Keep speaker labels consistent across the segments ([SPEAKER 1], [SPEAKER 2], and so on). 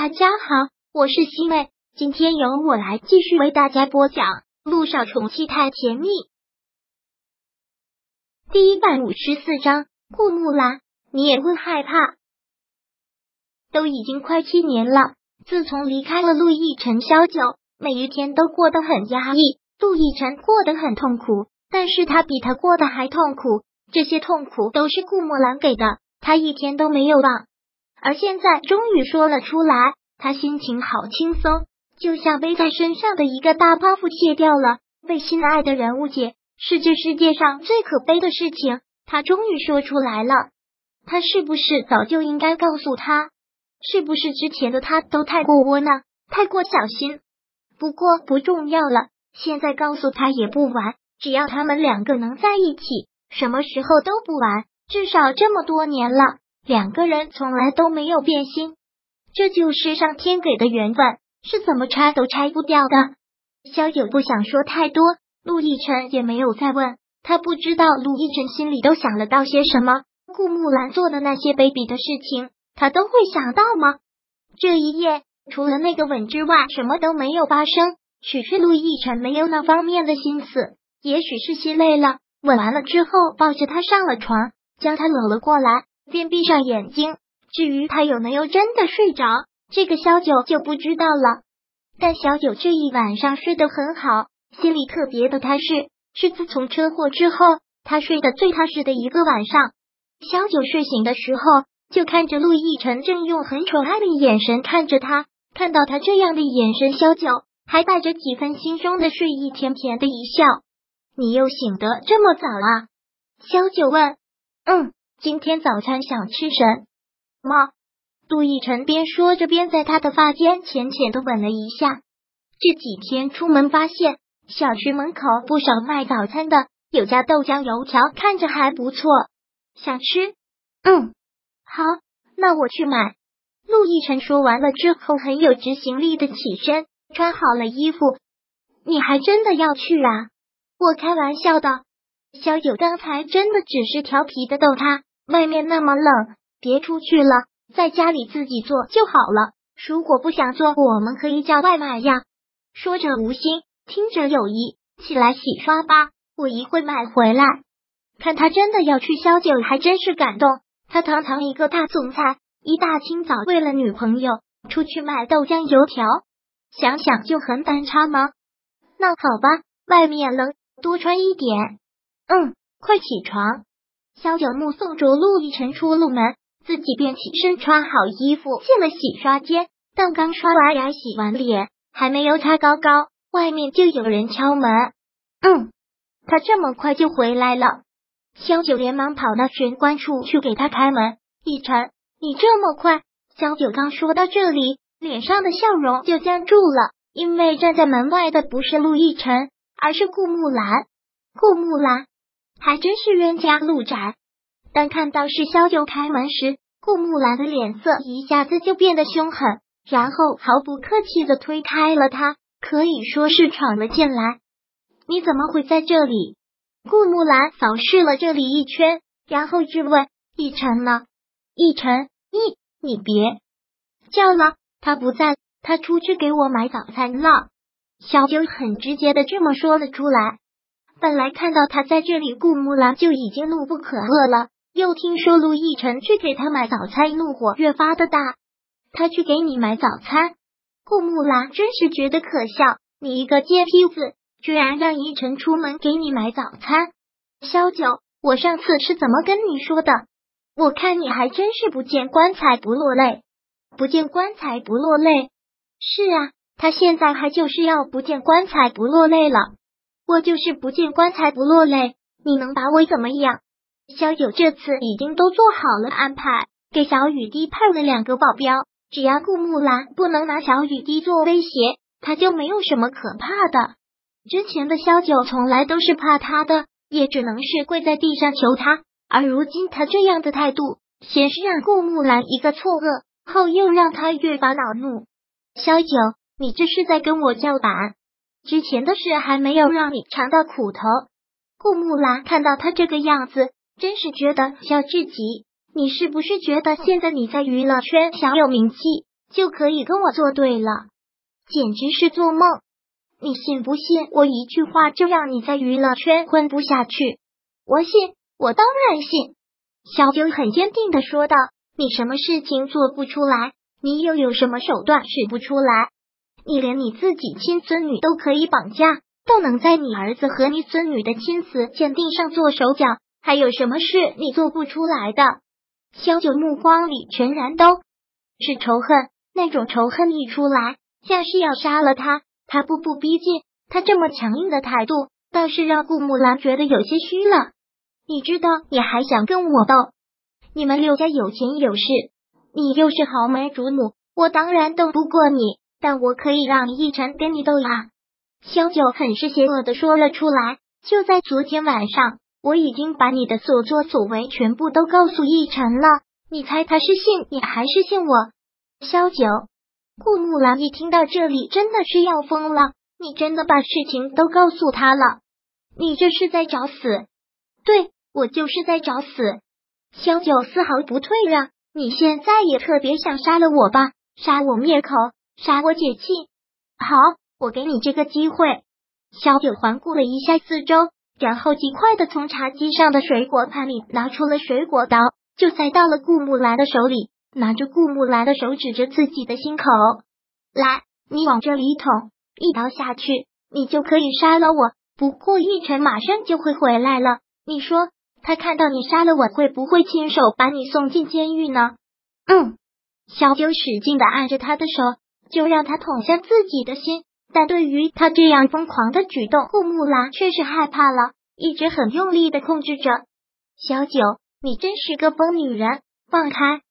[SPEAKER 1] 大家好，我是西妹，今天由我来继续为大家播讲《路上宠妻太甜蜜》第一百五十四章。顾木兰，你也会害怕？都已经快七年了，自从离开了陆亦辰，萧九每一天都过得很压抑。陆亦辰过得很痛苦，但是他比他过得还痛苦。这些痛苦都是顾木兰给的，他一天都没有忘。而现在终于说了出来，他心情好轻松，就像背在身上的一个大包袱卸掉了。被心爱的人误解是这世界上最可悲的事情。他终于说出来了，他是不是早就应该告诉他？是不是之前的他都太过窝囊，太过小心？不过不重要了，现在告诉他也不晚。只要他们两个能在一起，什么时候都不晚。至少这么多年了。两个人从来都没有变心，这就是上天给的缘分，是怎么拆都拆不掉的。萧九不想说太多，陆亦辰也没有再问，他不知道陆亦辰心里都想了到些什么。顾木兰做的那些卑鄙的事情，他都会想到吗？这一夜除了那个吻之外，什么都没有发生。许是陆亦辰没有那方面的心思，也许是心累了。吻完了之后，抱着他上了床，将他搂了过来。便闭上眼睛。至于他有没有真的睡着，这个小九就不知道了。但小九这一晚上睡得很好，心里特别的踏实。是自从车祸之后，他睡得最踏实的一个晚上。小九睡醒的时候，就看着陆亦辰正用很宠爱的眼神看着他。看到他这样的眼神，小九还带着几分心中的睡意，甜甜的一笑：“你又醒得这么早啊？”小九问：“嗯。”今天早餐想吃什么？杜奕晨边说着边在他的发间浅浅的吻了一下。这几天出门发现小区门口不少卖早餐的，有家豆浆油条看着还不错，想吃。嗯，好，那我去买。陆亦辰说完了之后，很有执行力的起身，穿好了衣服。你还真的要去啊？我开玩笑的。小九刚才真的只是调皮的逗他。外面那么冷，别出去了，在家里自己做就好了。如果不想做，我们可以叫外卖呀。说着无心，听着有意，起来洗刷吧，我一会买回来。看他真的要去，萧九还真是感动。他堂堂一个大总裁，一大清早为了女朋友出去买豆浆油条，想想就很反差吗？那好吧，外面冷，多穿一点。嗯，快起床。萧九目送着陆亦辰出了门，自己便起身穿好衣服进了洗刷间。但刚刷完牙、洗完脸，还没有擦高高，外面就有人敲门。嗯，他这么快就回来了。萧九连忙跑到玄关处去给他开门。亦辰，你这么快？萧九刚说到这里，脸上的笑容就僵住了，因为站在门外的不是陆亦辰，而是顾木兰。顾木兰。还真是冤家路窄。当看到是萧九开门时，顾木兰的脸色一下子就变得凶狠，然后毫不客气的推开了他，可以说是闯了进来。你怎么会在这里？顾木兰扫视了这里一圈，然后质问：“逸晨呢？逸晨，你你别叫了，他不在，他出去给我买早餐了。”小九很直接的这么说了出来。本来看到他在这里，顾木兰就已经怒不可遏了。又听说陆亦辰去给他买早餐，怒火越发的大。他去给你买早餐，顾木兰真是觉得可笑。你一个贱坯子，居然让亦辰出门给你买早餐。萧九，我上次是怎么跟你说的？我看你还真是不见棺材不落泪，不见棺材不落泪。是啊，他现在还就是要不见棺材不落泪了。我就是不见棺材不落泪，你能把我怎么样？萧九这次已经都做好了安排，给小雨滴派了两个保镖，只要顾木兰不能拿小雨滴做威胁，他就没有什么可怕的。之前的萧九从来都是怕他的，也只能是跪在地上求他。而如今他这样的态度，先是让顾木兰一个错愕，后又让他越发恼怒。萧九，你这是在跟我叫板？之前的事还没有让你尝到苦头，顾木兰看到他这个样子，真是觉得笑至极。你是不是觉得现在你在娱乐圈小有名气，就可以跟我作对了，简直是做梦！你信不信我一句话就让你在娱乐圈混不下去？我信，我当然信。小九很坚定的说道：“你什么事情做不出来？你又有什么手段使不出来？你连你自己亲孙女都可以绑架，都能在你儿子和你孙女的亲子鉴定上做手脚，还有什么事你做不出来的？”萧九目光里全然都是仇恨，那种仇恨一出来，像是要杀了他。他步步逼近，他这么强硬的态度，倒是让顾木兰觉得有些虚了。你知道，你还想跟我斗？你们刘家有钱有势，你又是豪门主母，我当然斗不过你，但我可以让奕晨跟你斗啊！萧九很是邪恶的说了出来。就在昨天晚上。我已经把你的所作所为全部都告诉奕晨了，你猜他是信你还是信我？萧九，顾木兰一听到这里真的是要疯了，你真的把事情都告诉他了？你这是在找死？对我就是在找死。萧九丝毫不退让，你现在也特别想杀了我吧？杀我灭口，杀我解气。好，我给你这个机会。小九环顾了一下四周。然后极快的从茶几上的水果盘里拿出了水果刀，就塞到了顾木兰的手里，拿着顾木兰的手指着自己的心口，来，你往这里捅，一刀下去，你就可以杀了我。不过奕晨马上就会回来了，你说他看到你杀了我，会不会亲手把你送进监狱呢？嗯，小九使劲的按着他的手，就让他捅向自己的心。但对于他这样疯狂的举动，顾木兰却是害怕了，一直很用力的控制着。小九，你真是个疯女人，放开，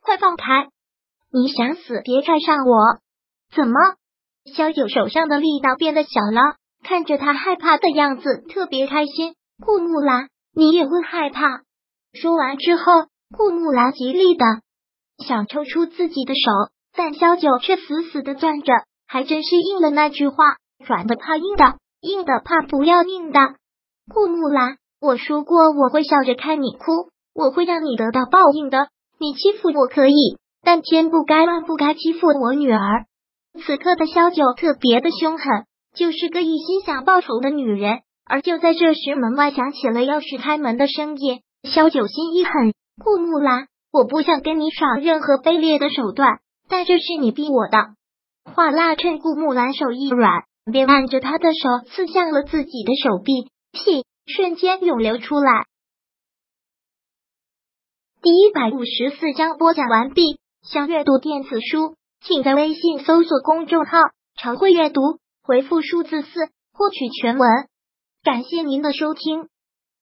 [SPEAKER 1] 快放开！你想死，别看上我。怎么？小九手上的力道变得小了，看着他害怕的样子，特别开心。顾木兰，你也会害怕？说完之后，顾木兰极力的想抽出自己的手，但萧九却死死的攥着。还真是应了那句话，软的怕硬的，硬的怕不要命的。顾木兰，我说过我会笑着看你哭，我会让你得到报应的。你欺负我可以，但天不该万不该欺负我女儿。此刻的萧九特别的凶狠，就是个一心想报仇的女人。而就在这时，门外响起了钥匙开门的声音。萧九心一狠，顾木兰，我不想跟你耍任何卑劣的手段，但这是你逼我的。话蜡趁顾木兰手一软，便按着他的手刺向了自己的手臂，屁瞬间涌流出来。第一百五十四章播讲完毕。想阅读电子书，请在微信搜索公众号“常会阅读”，回复数字四获取全文。感谢您的收听。